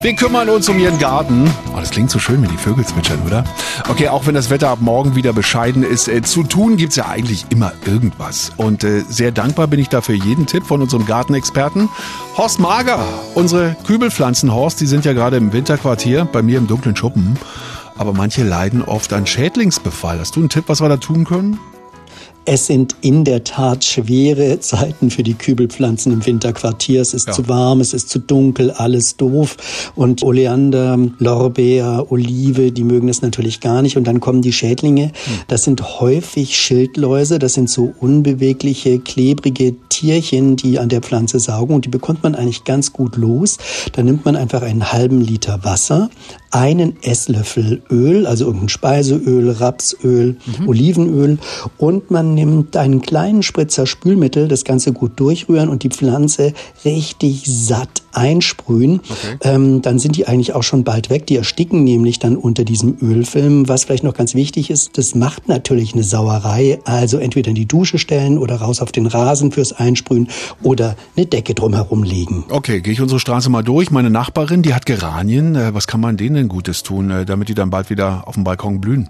Wir kümmern uns um Ihren Garten. Oh, das klingt so schön, wenn die Vögel zwitschern, oder? Okay, auch wenn das Wetter ab morgen wieder bescheiden ist, äh, zu tun gibt's ja eigentlich immer irgendwas. Und äh, sehr dankbar bin ich dafür jeden Tipp von unserem Gartenexperten. Horst Mager, unsere Kübelpflanzen, Horst, die sind ja gerade im Winterquartier bei mir im dunklen Schuppen. Aber manche leiden oft an Schädlingsbefall. Hast du einen Tipp, was wir da tun können? Es sind in der Tat schwere Zeiten für die Kübelpflanzen im Winterquartier. Es ist ja. zu warm, es ist zu dunkel, alles doof. Und Oleander, Lorbeer, Olive, die mögen es natürlich gar nicht. Und dann kommen die Schädlinge. Hm. Das sind häufig Schildläuse. Das sind so unbewegliche, klebrige Tierchen, die an der Pflanze saugen. Und die bekommt man eigentlich ganz gut los. Da nimmt man einfach einen halben Liter Wasser, einen Esslöffel Öl, also irgendein Speiseöl, Rapsöl, mhm. Olivenöl und man nimmt einen kleinen Spritzer Spülmittel, das Ganze gut durchrühren und die Pflanze richtig satt einsprühen. Okay. Ähm, dann sind die eigentlich auch schon bald weg. Die ersticken nämlich dann unter diesem Ölfilm. Was vielleicht noch ganz wichtig ist, das macht natürlich eine Sauerei. Also entweder in die Dusche stellen oder raus auf den Rasen fürs Einsprühen oder eine Decke drumherum legen. Okay, gehe ich unsere Straße mal durch. Meine Nachbarin, die hat Geranien. Äh, was kann man denen denn Gutes tun, äh, damit die dann bald wieder auf dem Balkon blühen?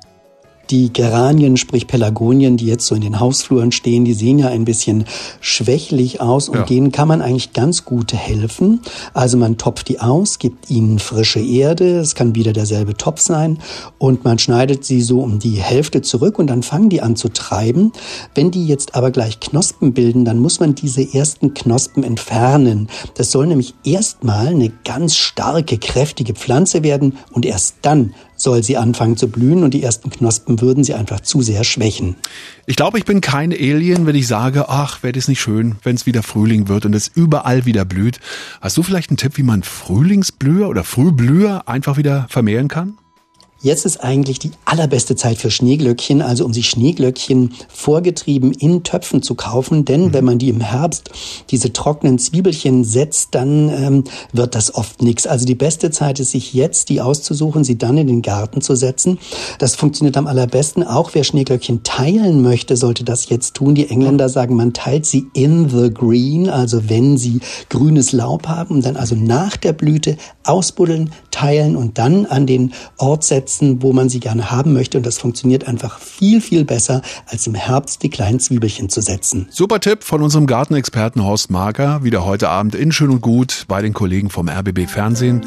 Die Geranien, sprich Pelagonien, die jetzt so in den Hausfluren stehen, die sehen ja ein bisschen schwächlich aus und ja. denen kann man eigentlich ganz gut helfen. Also man topft die aus, gibt ihnen frische Erde, es kann wieder derselbe Topf sein und man schneidet sie so um die Hälfte zurück und dann fangen die an zu treiben. Wenn die jetzt aber gleich Knospen bilden, dann muss man diese ersten Knospen entfernen. Das soll nämlich erstmal eine ganz starke, kräftige Pflanze werden und erst dann soll sie anfangen zu blühen und die ersten Knospen würden sie einfach zu sehr schwächen. Ich glaube, ich bin kein Alien, wenn ich sage, ach, wäre das nicht schön, wenn es wieder Frühling wird und es überall wieder blüht. Hast du vielleicht einen Tipp, wie man Frühlingsblüher oder Frühblüher einfach wieder vermehren kann? Jetzt ist eigentlich die allerbeste Zeit für Schneeglöckchen, also um sich Schneeglöckchen vorgetrieben in Töpfen zu kaufen. Denn mhm. wenn man die im Herbst diese trockenen Zwiebelchen setzt, dann ähm, wird das oft nichts. Also die beste Zeit ist, sich jetzt die auszusuchen, sie dann in den Garten zu setzen. Das funktioniert am allerbesten. Auch wer Schneeglöckchen teilen möchte, sollte das jetzt tun. Die Engländer sagen, man teilt sie in the green, also wenn sie grünes Laub haben, dann also nach der Blüte ausbuddeln, teilen und dann an den Ort setzen, setzen, wo man sie gerne haben möchte. Und das funktioniert einfach viel, viel besser, als im Herbst die kleinen Zwiebelchen zu setzen. Super Tipp von unserem Gartenexperten Horst Marker. Wieder heute Abend in Schön und Gut bei den Kollegen vom RBB Fernsehen.